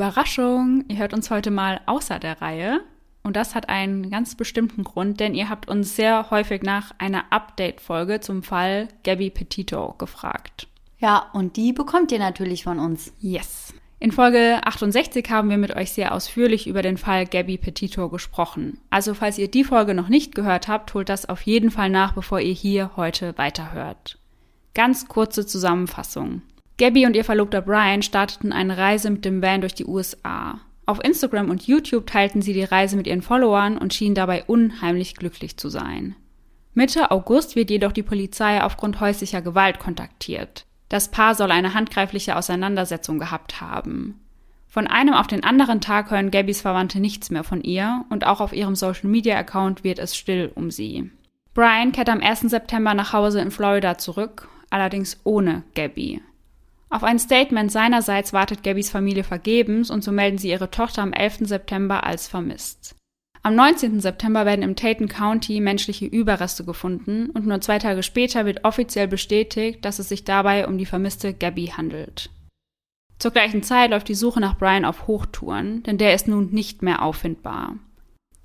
Überraschung, ihr hört uns heute mal außer der Reihe. Und das hat einen ganz bestimmten Grund, denn ihr habt uns sehr häufig nach einer Update-Folge zum Fall Gabby Petito gefragt. Ja, und die bekommt ihr natürlich von uns. Yes. In Folge 68 haben wir mit euch sehr ausführlich über den Fall Gabby Petito gesprochen. Also falls ihr die Folge noch nicht gehört habt, holt das auf jeden Fall nach, bevor ihr hier heute weiterhört. Ganz kurze Zusammenfassung. Gabby und ihr Verlobter Brian starteten eine Reise mit dem Van durch die USA. Auf Instagram und YouTube teilten sie die Reise mit ihren Followern und schienen dabei unheimlich glücklich zu sein. Mitte August wird jedoch die Polizei aufgrund häuslicher Gewalt kontaktiert. Das Paar soll eine handgreifliche Auseinandersetzung gehabt haben. Von einem auf den anderen Tag hören Gabbys Verwandte nichts mehr von ihr und auch auf ihrem Social Media Account wird es still um sie. Brian kehrt am 1. September nach Hause in Florida zurück, allerdings ohne Gabby. Auf ein Statement seinerseits wartet Gabbys Familie vergebens und so melden sie ihre Tochter am 11. September als vermisst. Am 19. September werden im Tatum County menschliche Überreste gefunden und nur zwei Tage später wird offiziell bestätigt, dass es sich dabei um die vermisste Gabby handelt. Zur gleichen Zeit läuft die Suche nach Brian auf Hochtouren, denn der ist nun nicht mehr auffindbar.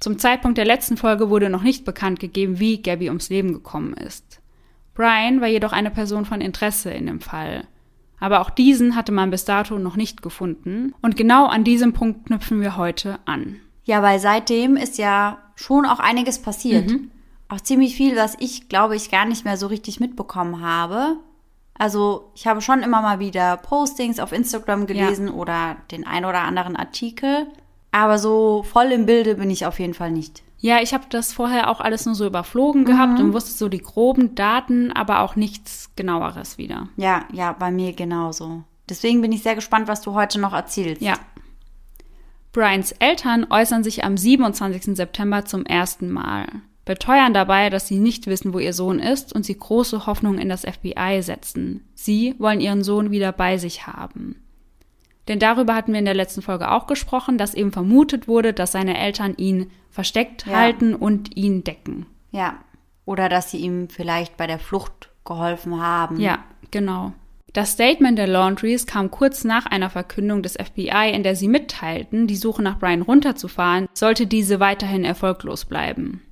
Zum Zeitpunkt der letzten Folge wurde noch nicht bekannt gegeben, wie Gabby ums Leben gekommen ist. Brian war jedoch eine Person von Interesse in dem Fall. Aber auch diesen hatte man bis dato noch nicht gefunden und genau an diesem Punkt knüpfen wir heute an. Ja, weil seitdem ist ja schon auch einiges passiert. Mhm. Auch ziemlich viel, was ich, glaube ich, gar nicht mehr so richtig mitbekommen habe. Also ich habe schon immer mal wieder Postings auf Instagram gelesen ja. oder den ein oder anderen Artikel. Aber so voll im Bilde bin ich auf jeden Fall nicht. Ja, ich habe das vorher auch alles nur so überflogen mhm. gehabt und wusste so die groben Daten, aber auch nichts genaueres wieder. Ja, ja, bei mir genauso. Deswegen bin ich sehr gespannt, was du heute noch erzählst. Ja, Brians Eltern äußern sich am 27. September zum ersten Mal, beteuern dabei, dass sie nicht wissen, wo ihr Sohn ist und sie große Hoffnung in das FBI setzen. Sie wollen ihren Sohn wieder bei sich haben. Denn darüber hatten wir in der letzten Folge auch gesprochen, dass eben vermutet wurde, dass seine Eltern ihn versteckt ja. halten und ihn decken. Ja. Oder dass sie ihm vielleicht bei der Flucht geholfen haben. Ja, genau. Das Statement der Laundries kam kurz nach einer Verkündung des FBI, in der sie mitteilten, die Suche nach Brian runterzufahren, sollte diese weiterhin erfolglos bleiben.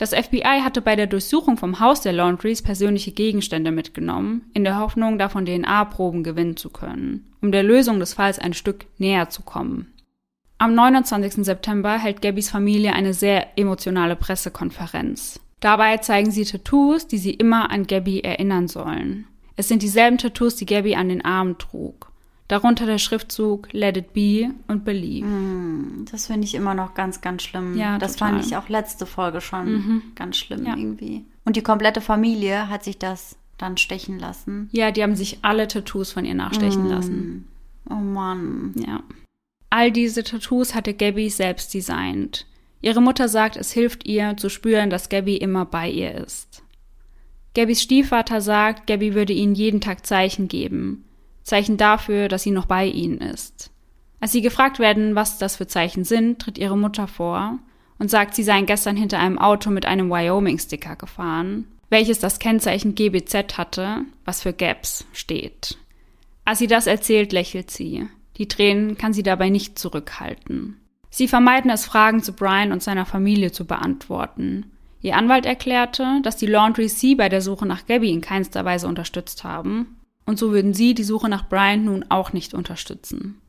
Das FBI hatte bei der Durchsuchung vom Haus der Laundries persönliche Gegenstände mitgenommen, in der Hoffnung, davon DNA-Proben gewinnen zu können, um der Lösung des Falls ein Stück näher zu kommen. Am 29. September hält Gabbys Familie eine sehr emotionale Pressekonferenz. Dabei zeigen sie Tattoos, die sie immer an Gabby erinnern sollen. Es sind dieselben Tattoos, die Gabby an den Armen trug. Darunter der Schriftzug Let it be und Believe. Mm, das finde ich immer noch ganz, ganz schlimm. Ja, das total. fand ich auch letzte Folge schon mhm. ganz schlimm ja. irgendwie. Und die komplette Familie hat sich das dann stechen lassen. Ja, die haben sich alle Tattoos von ihr nachstechen mm. lassen. Oh Mann. Ja. All diese Tattoos hatte Gabby selbst designt. Ihre Mutter sagt, es hilft ihr zu spüren, dass Gabby immer bei ihr ist. Gabbys Stiefvater sagt, Gabby würde ihnen jeden Tag Zeichen geben. Zeichen dafür, dass sie noch bei ihnen ist. Als sie gefragt werden, was das für Zeichen sind, tritt ihre Mutter vor und sagt, sie seien gestern hinter einem Auto mit einem Wyoming-Sticker gefahren, welches das Kennzeichen GBZ hatte, was für Gaps steht. Als sie das erzählt, lächelt sie. Die Tränen kann sie dabei nicht zurückhalten. Sie vermeiden es, Fragen zu Brian und seiner Familie zu beantworten. Ihr Anwalt erklärte, dass die Laundries sie bei der Suche nach Gabby in keinster Weise unterstützt haben, und so würden sie die Suche nach Brian nun auch nicht unterstützen.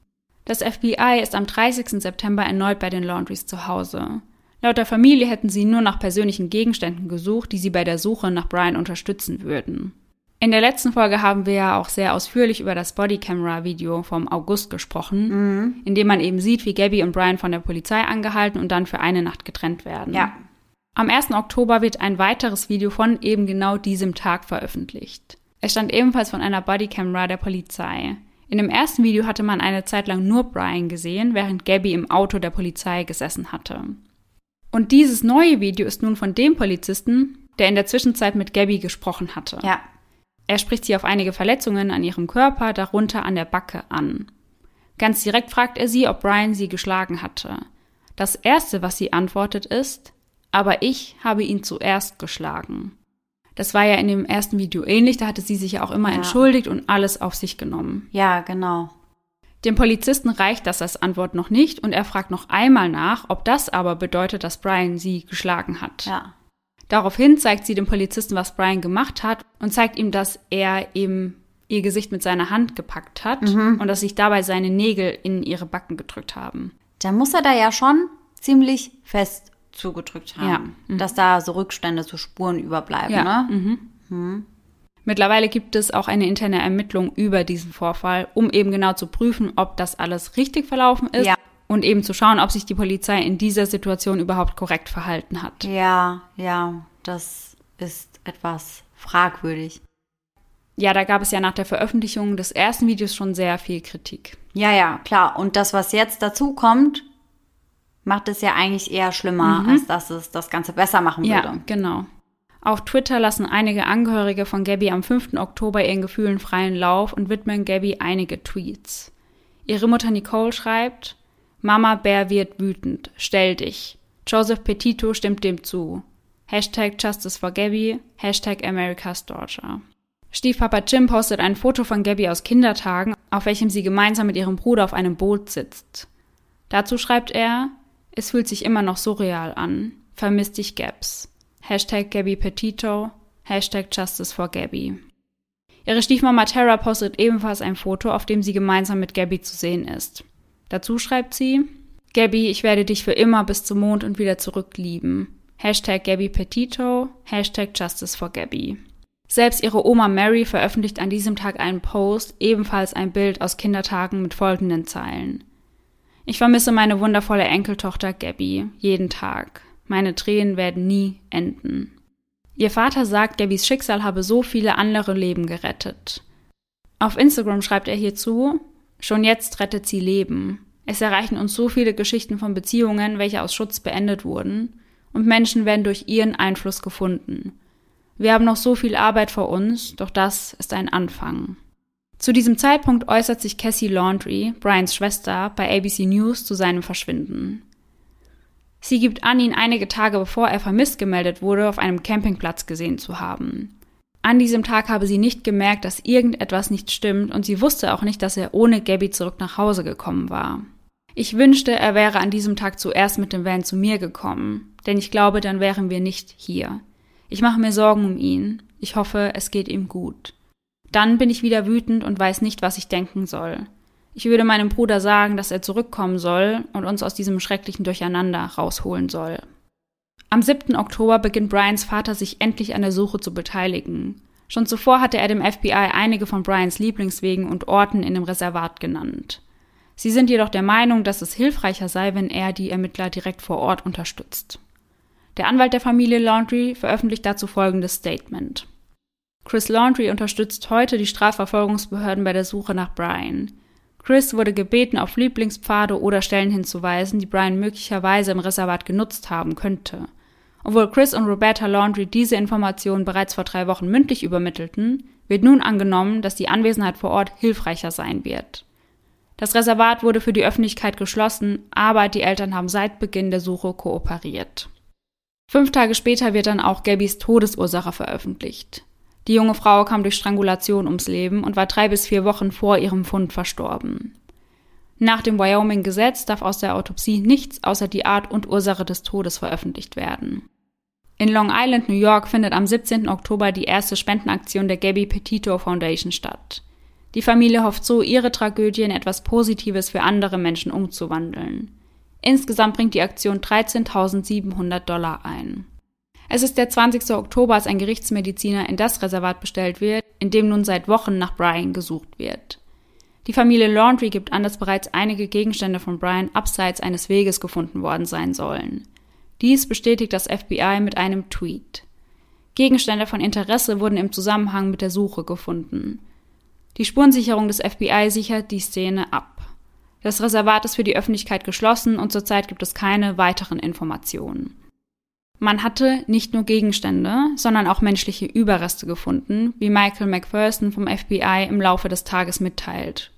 Das FBI ist am 30. September erneut bei den Laundries zu Hause. Laut der Familie hätten sie nur nach persönlichen Gegenständen gesucht, die sie bei der Suche nach Brian unterstützen würden. In der letzten Folge haben wir ja auch sehr ausführlich über das Bodycamera-Video vom August gesprochen, mhm. in dem man eben sieht, wie Gabby und Brian von der Polizei angehalten und dann für eine Nacht getrennt werden. Ja, am 1. Oktober wird ein weiteres Video von eben genau diesem Tag veröffentlicht. Es stand ebenfalls von einer Bodycamera der Polizei. In dem ersten Video hatte man eine Zeit lang nur Brian gesehen, während Gabby im Auto der Polizei gesessen hatte. Und dieses neue Video ist nun von dem Polizisten, der in der Zwischenzeit mit Gabby gesprochen hatte. Ja. Er spricht sie auf einige Verletzungen an ihrem Körper, darunter an der Backe, an. Ganz direkt fragt er sie, ob Brian sie geschlagen hatte. Das erste, was sie antwortet, ist, aber ich habe ihn zuerst geschlagen. Das war ja in dem ersten Video ähnlich, da hatte sie sich ja auch immer ja. entschuldigt und alles auf sich genommen. Ja, genau. Dem Polizisten reicht das als Antwort noch nicht und er fragt noch einmal nach, ob das aber bedeutet, dass Brian sie geschlagen hat. Ja. Daraufhin zeigt sie dem Polizisten, was Brian gemacht hat und zeigt ihm, dass er eben ihr Gesicht mit seiner Hand gepackt hat Mhm. und dass sich dabei seine Nägel in ihre Backen gedrückt haben. Da muss er da ja schon ziemlich fest zugedrückt haben, Ja. Mhm. dass da so Rückstände, so Spuren überbleiben, Ja. ne? Mittlerweile gibt es auch eine interne Ermittlung über diesen Vorfall, um eben genau zu prüfen, ob das alles richtig verlaufen ist Ja. und eben zu schauen, ob sich die Polizei in dieser Situation überhaupt korrekt verhalten hat. Ja, ja, das ist etwas fragwürdig. Ja, da gab es ja nach der Veröffentlichung des ersten Videos schon sehr viel Kritik. Ja, ja, klar. Und das, was jetzt dazu kommt, macht es ja eigentlich eher schlimmer, als dass es das Ganze besser machen würde. Ja, genau. Auf Twitter lassen einige Angehörige von Gabby am 5. Oktober ihren Gefühlen freien Lauf und widmen Gabby einige Tweets. Ihre Mutter Nicole schreibt, Mama Bär wird wütend, stell dich. Joseph Petito stimmt dem zu. Hashtag Justice for Gabby, Hashtag America's Daughter. Stiefpapa Jim postet ein Foto von Gabby aus Kindertagen, auf welchem sie gemeinsam mit ihrem Bruder auf einem Boot sitzt. Dazu schreibt er, es fühlt sich immer noch surreal an. Vermisst dich Gabs. Hashtag Gabby Petito. Hashtag Justice for Gabby. Ihre Stiefmama Tara postet ebenfalls ein Foto, auf dem sie gemeinsam mit Gabby zu sehen ist. Dazu schreibt sie, Gabby, ich werde dich für immer bis zum Mond und wieder zurück lieben. Hashtag Gabby Petito. Hashtag Justice for Gabby. Selbst ihre Oma Mary veröffentlicht an diesem Tag einen Post, ebenfalls ein Bild aus Kindertagen mit folgenden Zeilen. Ich vermisse meine wundervolle Enkeltochter Gabby jeden Tag. Meine Tränen werden nie enden. Ihr Vater sagt, Gabbys Schicksal habe so viele andere Leben gerettet. Auf Instagram schreibt er hierzu, schon jetzt rettet sie Leben. Es erreichen uns so viele Geschichten von Beziehungen, welche aus Schutz beendet wurden, und Menschen werden durch ihren Einfluss gefunden. Wir haben noch so viel Arbeit vor uns, doch das ist ein Anfang. Zu diesem Zeitpunkt äußert sich Cassie Laundry, Brians Schwester, bei ABC News zu seinem Verschwinden. Sie gibt an, ihn einige Tage bevor er vermisst gemeldet wurde, auf einem Campingplatz gesehen zu haben. An diesem Tag habe sie nicht gemerkt, dass irgendetwas nicht stimmt und sie wusste auch nicht, dass er ohne Gabby zurück nach Hause gekommen war. Ich wünschte, er wäre an diesem Tag zuerst mit dem Van zu mir gekommen, denn ich glaube, dann wären wir nicht hier. Ich mache mir Sorgen um ihn. Ich hoffe, es geht ihm gut. Dann bin ich wieder wütend und weiß nicht, was ich denken soll. Ich würde meinem Bruder sagen, dass er zurückkommen soll und uns aus diesem schrecklichen Durcheinander rausholen soll. Am 7. Oktober beginnt Brians Vater sich endlich an der Suche zu beteiligen. Schon zuvor hatte er dem FBI einige von Brians Lieblingswegen und Orten in dem Reservat genannt. Sie sind jedoch der Meinung, dass es hilfreicher sei, wenn er die Ermittler direkt vor Ort unterstützt. Der Anwalt der Familie Laundry veröffentlicht dazu folgendes Statement. Chris Laundry unterstützt heute die Strafverfolgungsbehörden bei der Suche nach Brian. Chris wurde gebeten, auf Lieblingspfade oder Stellen hinzuweisen, die Brian möglicherweise im Reservat genutzt haben könnte. Obwohl Chris und Roberta Laundry diese Informationen bereits vor drei Wochen mündlich übermittelten, wird nun angenommen, dass die Anwesenheit vor Ort hilfreicher sein wird. Das Reservat wurde für die Öffentlichkeit geschlossen, aber die Eltern haben seit Beginn der Suche kooperiert. Fünf Tage später wird dann auch Gabbys Todesursache veröffentlicht. Die junge Frau kam durch Strangulation ums Leben und war drei bis vier Wochen vor ihrem Fund verstorben. Nach dem Wyoming-Gesetz darf aus der Autopsie nichts außer die Art und Ursache des Todes veröffentlicht werden. In Long Island, New York, findet am 17. Oktober die erste Spendenaktion der Gabby Petito Foundation statt. Die Familie hofft so, ihre Tragödie in etwas Positives für andere Menschen umzuwandeln. Insgesamt bringt die Aktion 13.700 Dollar ein. Es ist der 20. Oktober, als ein Gerichtsmediziner in das Reservat bestellt wird, in dem nun seit Wochen nach Brian gesucht wird. Die Familie Laundry gibt an, dass bereits einige Gegenstände von Brian abseits eines Weges gefunden worden sein sollen. Dies bestätigt das FBI mit einem Tweet. Gegenstände von Interesse wurden im Zusammenhang mit der Suche gefunden. Die Spurensicherung des FBI sichert die Szene ab. Das Reservat ist für die Öffentlichkeit geschlossen und zurzeit gibt es keine weiteren Informationen. Man hatte nicht nur Gegenstände, sondern auch menschliche Überreste gefunden, wie Michael McPherson vom FBI im Laufe des Tages mitteilt.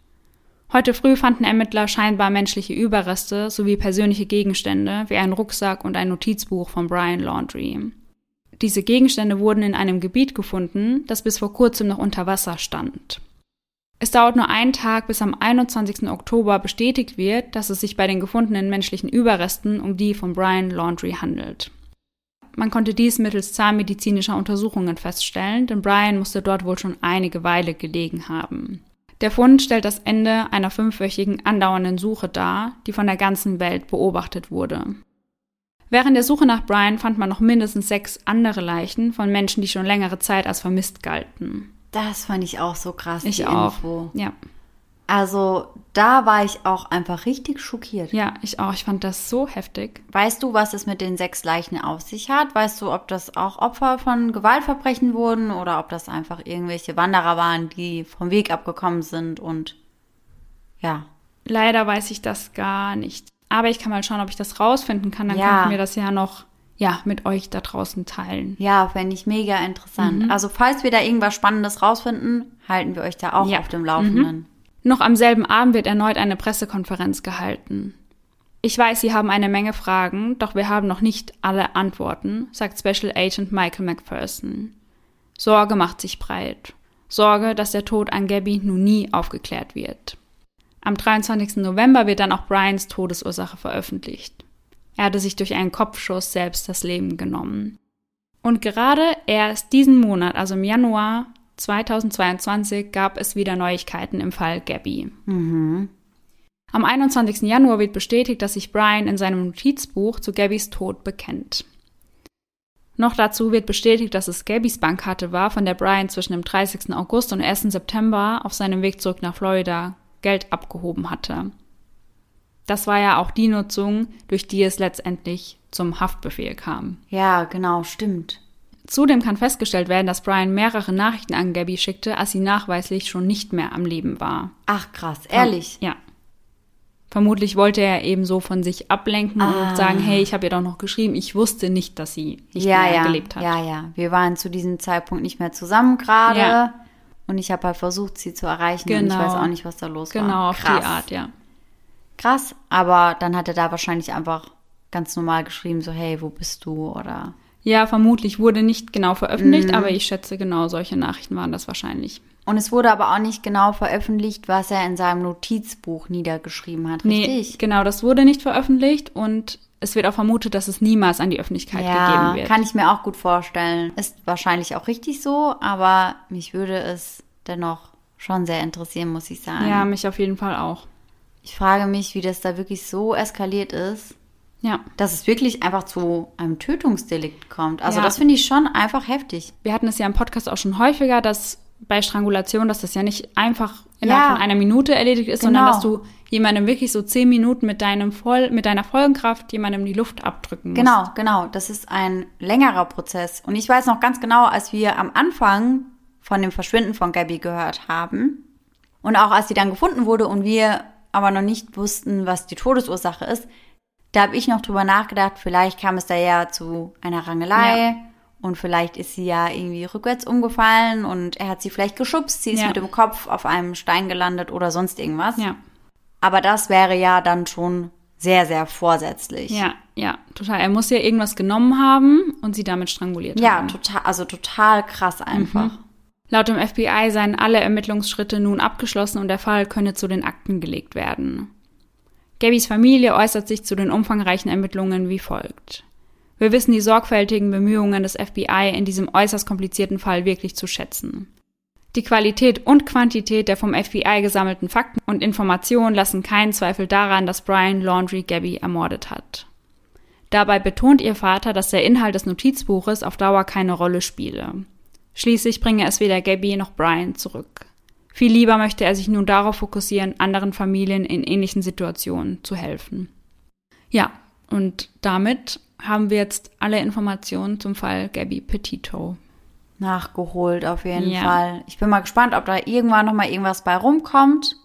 Heute früh fanden Ermittler scheinbar menschliche Überreste sowie persönliche Gegenstände wie ein Rucksack und ein Notizbuch von Brian Laundry. Diese Gegenstände wurden in einem Gebiet gefunden, das bis vor kurzem noch unter Wasser stand. Es dauert nur einen Tag, bis am 21. Oktober bestätigt wird, dass es sich bei den gefundenen menschlichen Überresten um die von Brian Laundrie handelt. Man konnte dies mittels zahnmedizinischer Untersuchungen feststellen, denn Brian musste dort wohl schon einige Weile gelegen haben. Der Fund stellt das Ende einer fünfwöchigen andauernden Suche dar, die von der ganzen Welt beobachtet wurde. Während der Suche nach Brian fand man noch mindestens sechs andere Leichen von Menschen, die schon längere Zeit als vermisst galten. Das fand ich auch so krass. Ich auch. Info. Ja. Also da war ich auch einfach richtig schockiert. Ja, ich auch. Ich fand das so heftig. Weißt du, was es mit den sechs Leichen auf sich hat? Weißt du, ob das auch Opfer von Gewaltverbrechen wurden oder ob das einfach irgendwelche Wanderer waren, die vom Weg abgekommen sind und ja. Leider weiß ich das gar nicht. Aber ich kann mal schauen, ob ich das rausfinden kann. Dann Ja. könnten wir das ja noch ja, mit euch da draußen teilen. Ja, fände ich mega interessant. Mhm. Also falls wir da irgendwas Spannendes rausfinden, halten wir euch da auch Ja. auf dem Laufenden. Noch am selben Abend wird erneut eine Pressekonferenz gehalten. Ich weiß, Sie haben eine Menge Fragen, doch wir haben noch nicht alle Antworten, sagt Special Agent Michael McPherson. Sorge macht sich breit. Sorge, dass der Tod an Gabby nun nie aufgeklärt wird. Am 23. November wird dann auch Brians Todesursache veröffentlicht. Er hatte sich durch einen Kopfschuss selbst das Leben genommen. Und gerade erst diesen Monat, also im Januar 2022, gab es wieder Neuigkeiten im Fall Gabby. Am 21. Januar wird bestätigt, dass sich Brian in seinem Notizbuch zu Gabbys Tod bekennt. Noch dazu wird bestätigt, dass es Gabbys Bankkarte war, von der Brian zwischen dem 30. August und 1. September auf seinem Weg zurück nach Florida Geld abgehoben hatte. Das war ja auch die Nutzung, durch die es letztendlich zum Haftbefehl kam. Ja, genau, stimmt. Zudem kann festgestellt werden, dass Brian mehrere Nachrichten an Gabby schickte, als sie nachweislich schon nicht mehr am Leben war. Ach krass, ehrlich. Ja. Vermutlich wollte er eben so von sich ablenken Ah. und sagen, hey, ich habe ihr doch noch geschrieben, ich wusste nicht, dass sie nicht ja, mehr ja, gelebt hat. ja, ja. Wir waren zu diesem Zeitpunkt nicht mehr zusammen gerade. Ja. Und ich habe halt versucht, sie zu erreichen. Und ich Genau. weiß auch nicht, was da los war. Genau, auf Krass. die Art, ja. Krass, aber dann hat er da wahrscheinlich einfach ganz normal geschrieben, so, hey, wo bist du? Oder Ja, vermutlich wurde nicht genau veröffentlicht, Mhm. aber ich schätze, genau solche Nachrichten waren das wahrscheinlich. Und es wurde aber auch nicht genau veröffentlicht, was er in seinem Notizbuch niedergeschrieben hat, Nee, richtig? genau, das wurde nicht veröffentlicht und es wird auch vermutet, dass es niemals an die Öffentlichkeit ja, gegeben wird. kann ich mir auch gut vorstellen. Ist wahrscheinlich auch richtig so, aber mich würde es dennoch schon sehr interessieren, muss ich sagen. ja, mich auf jeden Fall auch. Ich frage mich, wie das da wirklich so eskaliert ist, Ja. dass es wirklich einfach zu einem Tötungsdelikt kommt. Also Ja. das finde ich schon einfach heftig. Wir hatten es ja im Podcast auch schon häufiger, dass bei Strangulation, dass das ja nicht einfach innerhalb Ja. von einer Minute erledigt ist, Genau. sondern dass du jemandem wirklich so zehn Minuten mit deinem voll, mit deiner vollen Kraft jemandem die Luft abdrücken musst. Genau, genau. Das ist ein längerer Prozess. Und ich weiß noch ganz genau, als wir am Anfang von dem Verschwinden von Gabby gehört haben und auch als sie dann gefunden wurde und wir aber noch nicht wussten, was die Todesursache ist, da habe ich noch drüber nachgedacht, vielleicht kam es da ja zu einer Rangelei Ja. und vielleicht ist sie ja irgendwie rückwärts umgefallen und er hat sie vielleicht geschubst, sie ist Ja. mit dem Kopf auf einem Stein gelandet oder sonst irgendwas. Ja, Aber das wäre ja dann schon sehr, sehr vorsätzlich. ja, ja, total. Er muss ja irgendwas genommen haben und sie damit stranguliert Ja, haben. total, also total krass einfach. Laut dem FBI seien alle Ermittlungsschritte nun abgeschlossen und der Fall könne zu den Akten gelegt werden. Gabbys Familie äußert sich zu den umfangreichen Ermittlungen wie folgt. Wir wissen die sorgfältigen Bemühungen des FBI in diesem äußerst komplizierten Fall wirklich zu schätzen. Die Qualität und Quantität der vom FBI gesammelten Fakten und Informationen lassen keinen Zweifel daran, dass Brian Laundrie Gabby ermordet hat. Dabei betont ihr Vater, dass der Inhalt des Notizbuches auf Dauer keine Rolle spiele. Schließlich bringe es weder Gabby noch Brian zurück. Viel lieber möchte er sich nun darauf fokussieren, anderen Familien in ähnlichen Situationen zu helfen. Ja, und damit haben wir jetzt alle Informationen zum Fall Gabby Petito. Nachgeholt auf jeden Ja. Fall. Ich bin mal gespannt, ob da irgendwann noch mal irgendwas bei rumkommt,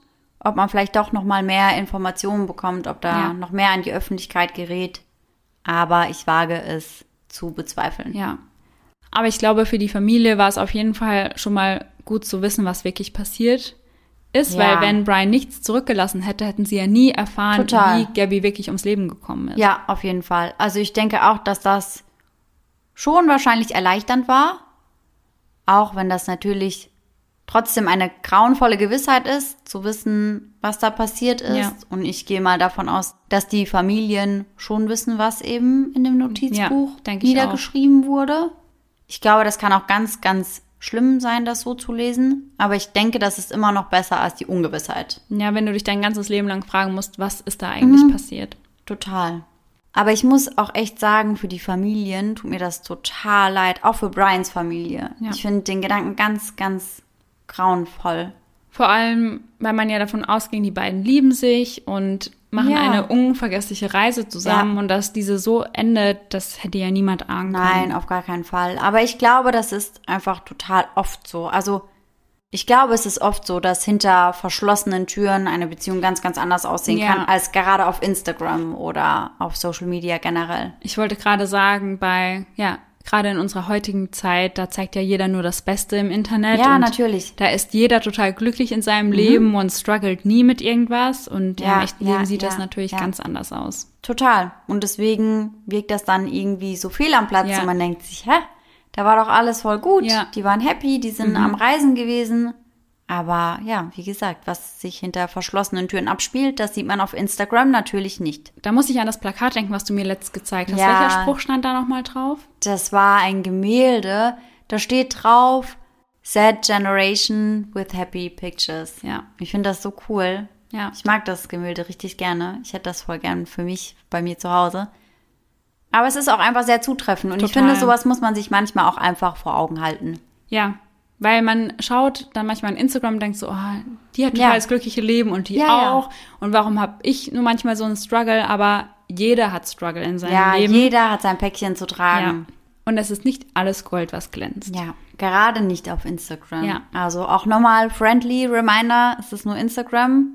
ob man vielleicht doch noch mal mehr Informationen bekommt, ob da Ja. noch mehr an die Öffentlichkeit gerät. Aber ich wage es zu bezweifeln. Ja. Aber ich glaube, für die Familie war es auf jeden Fall schon mal gut zu wissen, was wirklich passiert ist, Ja. weil wenn Brian nichts zurückgelassen hätte, hätten sie ja nie erfahren, Total. wie Gabby wirklich ums Leben gekommen ist. Ja, auf jeden Fall. Also ich denke auch, dass das schon wahrscheinlich erleichternd war. Auch wenn das natürlich trotzdem eine grauenvolle Gewissheit ist, zu wissen, was da passiert ist. Ja. Und ich gehe mal davon aus, dass die Familien schon wissen, was eben in dem Notizbuch Ja, niedergeschrieben wurde. Ich glaube, das kann auch ganz, ganz schlimm sein, das so zu lesen. Aber ich denke, das ist immer noch besser als die Ungewissheit. Ja, wenn du dich dein ganzes Leben lang fragen musst, was ist da eigentlich Mhm. passiert? Total. Aber ich muss auch echt sagen, für die Familien tut mir das total leid. Auch für Brians Familie. Ja. Ich finde den Gedanken ganz, ganz grauenvoll. Vor allem, weil man ja davon ausging, die beiden lieben sich und machen Ja. eine unvergessliche Reise zusammen Ja. und dass diese so endet, das hätte ja niemand ahnen können. Nein, auf gar keinen Fall. Aber ich glaube, das ist einfach total oft so. Also ich glaube, es ist oft so, dass hinter verschlossenen Türen eine Beziehung ganz, ganz anders aussehen Ja. kann, als gerade auf Instagram oder auf Social Media generell. Ich wollte gerade sagen, bei, ja, gerade in unserer heutigen Zeit, da zeigt ja jeder nur das Beste im Internet. Ja, und natürlich. Mhm. Da ist jeder total glücklich in seinem Leben und struggelt nie mit irgendwas. Und ja, im echten ja, Leben sieht das ja, natürlich ja. ganz anders aus. Total. Und deswegen wirkt das dann irgendwie so fehl am Platz und man denkt sich, hä? Da war doch alles voll gut. Die waren happy, die sind am Reisen gewesen. Aber ja, wie gesagt, was sich hinter verschlossenen Türen abspielt, das sieht man auf Instagram natürlich nicht. Da muss ich an das Plakat denken, was du mir letzt gezeigt hast. Ja. Welcher Spruch stand da nochmal drauf? Das war ein Gemälde. Da steht drauf, Sad Generation with Happy Pictures. Ja. Ich finde das so cool. Ja. Ich mag das Gemälde richtig gerne. Ich hätte das voll gern für mich bei mir zu Hause. Aber es ist auch einfach sehr zutreffend. Und ich Total. finde, sowas muss man sich manchmal auch einfach vor Augen halten. Ja, weil man schaut dann manchmal in Instagram und denkt so, oh, die hat total Ja. das glückliche Leben und die Ja, ja. auch. Und warum habe ich nur manchmal so einen Struggle? Aber jeder hat Struggle in seinem Ja, Leben. jeder hat sein Päckchen zu ja. tragen. Und es ist nicht alles Gold, was glänzt. Ja. gerade nicht auf Instagram. Ja. Also auch nochmal friendly Reminder, es ist nur Instagram.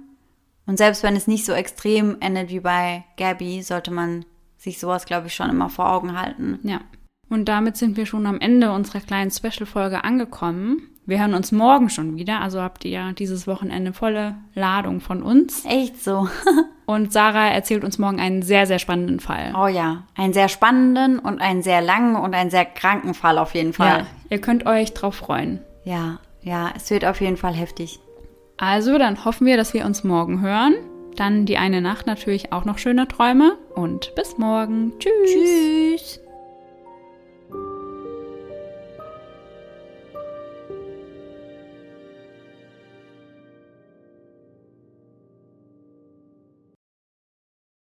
Und selbst wenn es nicht so extrem endet wie bei Gabby, sollte man sich sowas, glaube ich, schon immer vor Augen halten. Ja. Und damit sind wir schon am Ende unserer kleinen Special-Folge angekommen. Wir hören uns morgen schon wieder, also habt ihr ja dieses Wochenende volle Ladung von uns. Echt so. Und Sarah erzählt uns morgen einen sehr, sehr spannenden Fall. Oh ja, einen sehr spannenden und einen sehr langen und einen sehr kranken Fall auf jeden Fall. Ja, ihr könnt euch drauf freuen. Ja, ja, es wird auf jeden Fall heftig. Also, dann hoffen wir, dass wir uns morgen hören. Dann die eine Nacht natürlich auch noch schöne Träume und bis morgen. Tschüss. Tschüss.